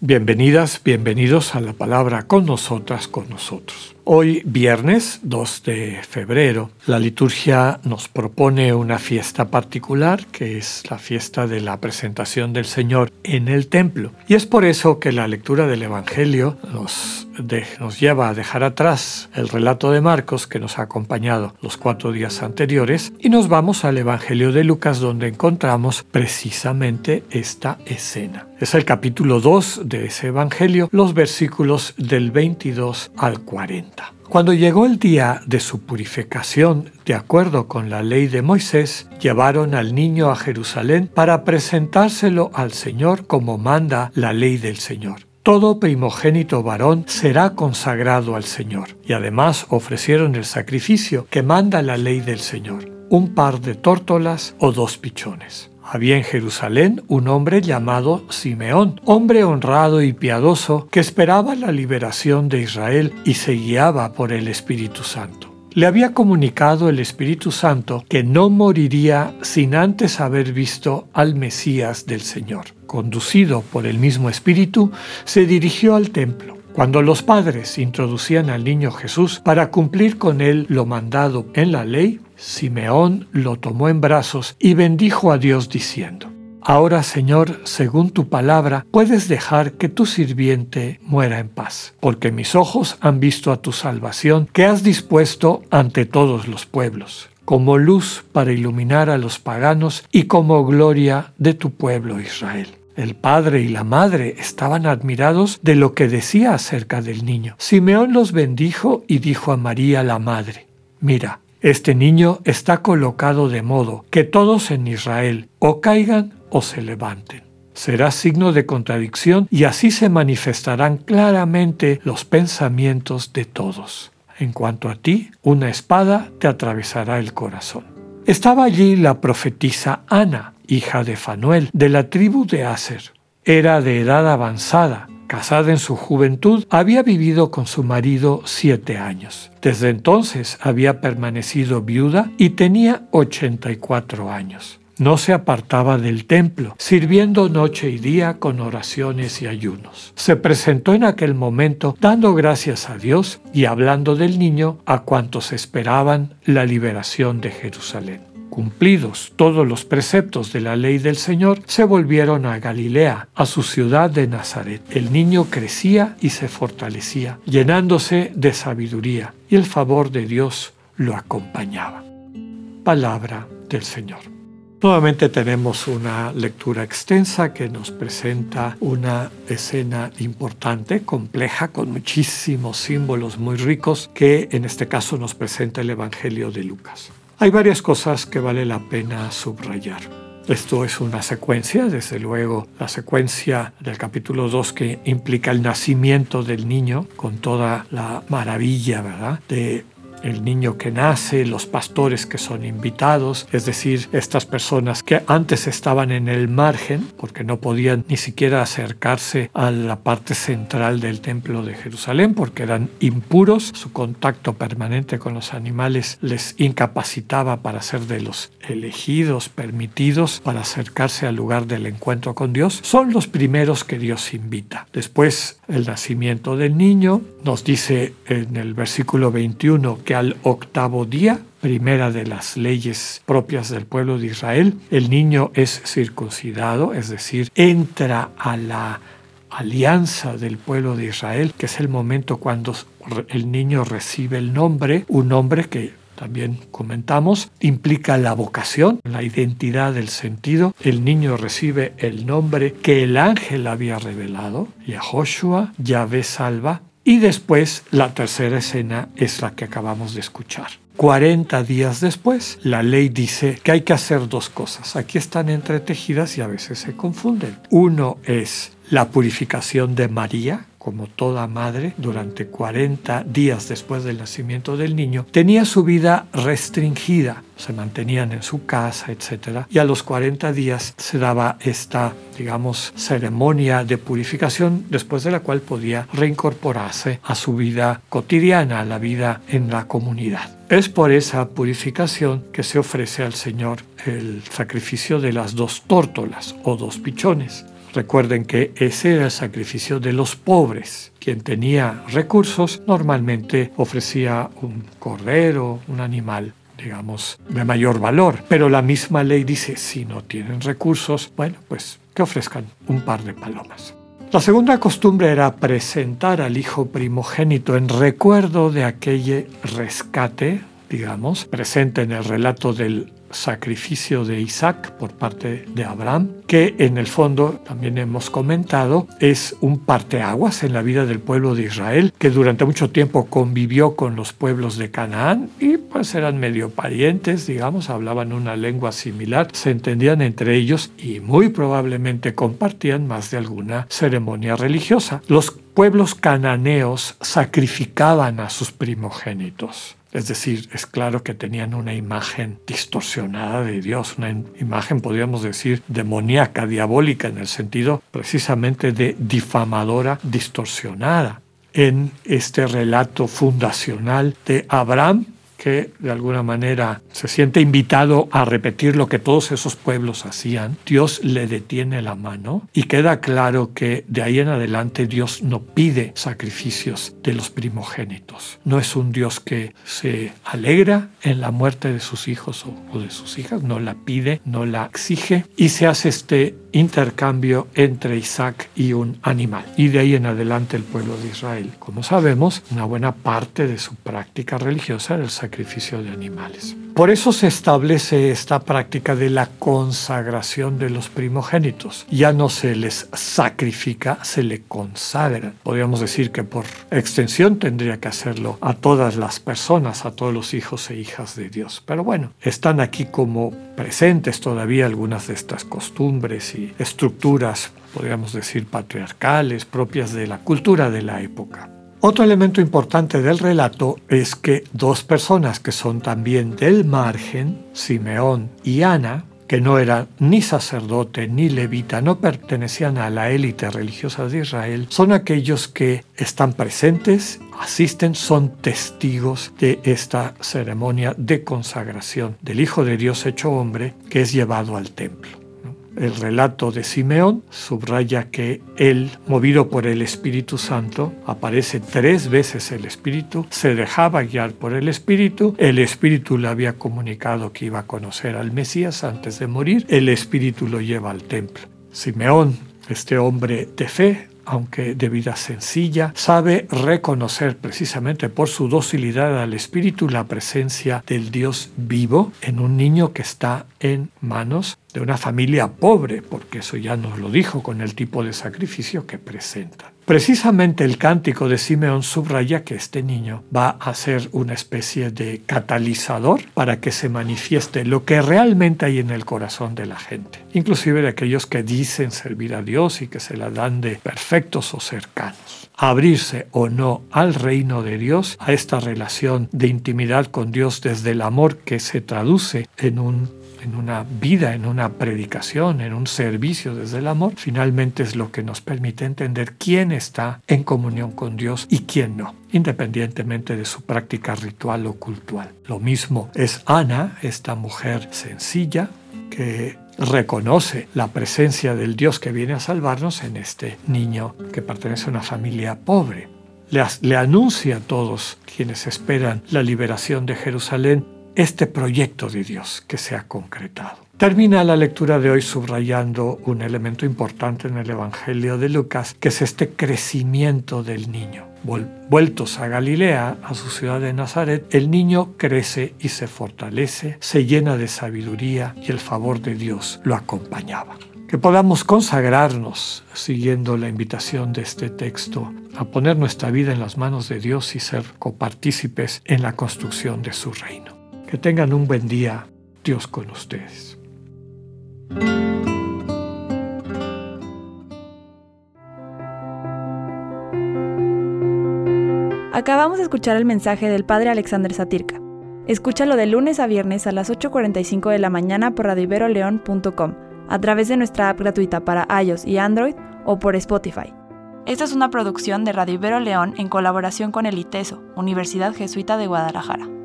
Bienvenidas, bienvenidos a la palabra con nosotras, con nosotros. Hoy, viernes 2 de febrero, la liturgia nos propone una fiesta particular, que es la fiesta de la presentación del Señor en el templo. Y es por eso que la lectura del Evangelio nos, nos lleva a dejar atrás el relato de Marcos que nos ha acompañado los cuatro días anteriores y nos vamos al Evangelio de Lucas donde encontramos precisamente esta escena. Es el capítulo 2 de ese Evangelio, los versículos del 22 al 40. Cuando llegó el día de su purificación, de acuerdo con la ley de Moisés, llevaron al niño a Jerusalén para presentárselo al Señor como manda la ley del Señor. Todo primogénito varón será consagrado al Señor. Y además ofrecieron el sacrificio que manda la ley del Señor, un par de tórtolas o dos pichones. Había en Jerusalén un hombre llamado Simeón, hombre honrado y piadoso que esperaba la liberación de Israel y se guiaba por el Espíritu Santo. Le había comunicado el Espíritu Santo que no moriría sin antes haber visto al Mesías del Señor. Conducido por el mismo Espíritu, se dirigió al templo. Cuando los padres introducían al niño Jesús para cumplir con él lo mandado en la ley, Simeón lo tomó en brazos y bendijo a Dios diciendo, Ahora, Señor, según tu palabra, puedes dejar que tu sirviente muera en paz, porque mis ojos han visto a tu salvación que has dispuesto ante todos los pueblos, como luz para iluminar a los paganos y como gloria de tu pueblo Israel. El padre y la madre estaban admirados de lo que decía acerca del niño. Simeón los bendijo y dijo a María la madre, Mira, este niño está colocado de modo que todos en Israel o caigan o se levanten. Será signo de contradicción y así se manifestarán claramente los pensamientos de todos. En cuanto a ti, una espada te atravesará el corazón. Estaba allí la profetisa Ana, hija de Fanuel, de la tribu de Aser. Era de edad avanzada Casada en su juventud, había vivido con su marido siete años. Desde entonces había permanecido viuda y tenía 84 años. No se apartaba del templo, sirviendo noche y día con oraciones y ayunos. Se presentó en aquel momento dando gracias a Dios y hablando del niño a cuantos esperaban la liberación de Jerusalén. Cumplidos todos los preceptos de la ley del Señor, se volvieron a Galilea, a su ciudad de Nazaret. El niño crecía y se fortalecía, llenándose de sabiduría, y el favor de Dios lo acompañaba. Palabra del Señor. Nuevamente tenemos una lectura extensa que nos presenta una escena importante, compleja, con muchísimos símbolos muy ricos que en este caso nos presenta el Evangelio de Lucas. Hay varias cosas que vale la pena subrayar. Esto es una secuencia, desde luego la secuencia del capítulo 2 que implica el nacimiento del niño con toda la maravilla, ¿verdad? De el niño que nace, los pastores que son invitados, es decir, estas personas que antes estaban en el margen porque no podían ni siquiera acercarse a la parte central del templo de Jerusalén porque eran impuros, su contacto permanente con los animales les incapacitaba para ser de los elegidos, permitidos para acercarse al lugar del encuentro con Dios, son los primeros que Dios invita. Después el nacimiento del niño, nos dice en el versículo 21 que al octavo día, primera de las leyes propias del pueblo de Israel, el niño es circuncidado, es decir, entra a la alianza del pueblo de Israel, que es el momento cuando el niño recibe el nombre, un nombre que también comentamos, implica la vocación, la identidad del sentido. El niño recibe el nombre que el ángel había revelado, Yahoshua, Yahvé salva, y después la tercera escena es la que acabamos de escuchar. 40 días después, la ley dice que hay que hacer dos cosas. Aquí están entretejidas y a veces se confunden. Uno es la purificación de María, como toda madre, durante 40 días después del nacimiento del niño, tenía su vida restringida. Se mantenían en su casa, etc. Y a los 40 días se daba esta, digamos, ceremonia de purificación, después de la cual podía reincorporarse a su vida cotidiana, a la vida en la comunidad. Es por esa purificación que se ofrece al Señor el sacrificio de las dos tórtolas o dos pichones. Recuerden que ese era el sacrificio de los pobres. Quien tenía recursos normalmente ofrecía un cordero, un animal digamos, de mayor valor. Pero la misma ley dice, si no tienen recursos, bueno, pues que ofrezcan un par de palomas. La segunda costumbre era presentar al hijo primogénito en recuerdo de aquel rescate, digamos, presente en el relato del sacrificio de Isaac por parte de Abraham, que en el fondo, también hemos comentado, es un parteaguas en la vida del pueblo de Israel, que durante mucho tiempo convivió con los pueblos de Canaán y pues eran medio parientes, digamos, hablaban una lengua similar, se entendían entre ellos y muy probablemente compartían más de alguna ceremonia religiosa. Los pueblos cananeos sacrificaban a sus primogénitos. Es decir, es claro que tenían una imagen distorsionada de Dios, una imagen, podríamos decir, demoníaca, diabólica, en el sentido precisamente de difamadora, distorsionada. En este relato fundacional de Abraham, que de alguna manera se siente invitado a repetir lo que todos esos pueblos hacían, Dios le detiene la mano y queda claro que de ahí en adelante Dios no pide sacrificios de los primogénitos. No es un Dios que se alegra en la muerte de sus hijos o, de sus hijas, no la pide, no la exige y se hace este intercambio entre Isaac y un animal. Y de ahí en adelante el pueblo de Israel, como sabemos, una buena parte de su práctica religiosa era el sacrificio sacrificio de animales. Por eso se establece esta práctica de la consagración de los primogénitos. Ya no se les sacrifica, se le consagran. Podríamos decir que por extensión tendría que hacerlo a todas las personas, a todos los hijos e hijas de Dios. Pero bueno, están aquí como presentes todavía algunas de estas costumbres y estructuras, podríamos decir, patriarcales propias de la cultura de la época. Otro elemento importante del relato es que dos personas que son también del margen, Simeón y Ana, que no eran ni sacerdote ni levita, no pertenecían a la élite religiosa de Israel, son aquellos que están presentes, asisten, son testigos de esta ceremonia de consagración del Hijo de Dios hecho hombre que es llevado al templo. El relato de Simeón subraya que él, movido por el Espíritu Santo, aparece tres veces el Espíritu, se dejaba guiar por el Espíritu, el Espíritu le había comunicado que iba a conocer al Mesías antes de morir, el Espíritu lo lleva al templo. Simeón, este hombre de fe, aunque de vida sencilla, sabe reconocer precisamente por su docilidad al Espíritu la presencia del Dios vivo en un niño que está en manos de una familia pobre, porque eso ya nos lo dijo con el tipo de sacrificio que presenta. Precisamente el cántico de Simeón subraya que este niño va a ser una especie de catalizador para que se manifieste lo que realmente hay en el corazón de la gente, inclusive de aquellos que dicen servir a Dios y que se la dan de perfectos o cercanos. Abrirse o no al reino de Dios, a esta relación de intimidad con Dios desde el amor que se traduce en un en una vida, en una predicación, en un servicio desde el amor, finalmente es lo que nos permite entender quién está en comunión con Dios y quién no, independientemente de su práctica ritual o cultural. Lo mismo es Ana, esta mujer sencilla que reconoce la presencia del Dios que viene a salvarnos en este niño que pertenece a una familia pobre. Le, le anuncia a todos quienes esperan la liberación de Jerusalén este proyecto de Dios que se ha concretado. Termina la lectura de hoy subrayando un elemento importante en el Evangelio de Lucas, que es este crecimiento del niño. Vueltos a Galilea, a su ciudad de Nazaret, el niño crece y se fortalece, se llena de sabiduría y el favor de Dios lo acompañaba. Que podamos consagrarnos, siguiendo la invitación de este texto, a poner nuestra vida en las manos de Dios y ser copartícipes en la construcción de su reino. Que tengan un buen día, Dios con ustedes. Acabamos de escuchar el mensaje del Padre Alexander Satirka. Escúchalo de lunes a viernes a las 8.45 de la mañana por radioiberoleón.com, a través de nuestra app gratuita para iOS y Android o por Spotify. Esta es una producción de Radio Ibero León en colaboración con el ITESO, Universidad Jesuita de Guadalajara.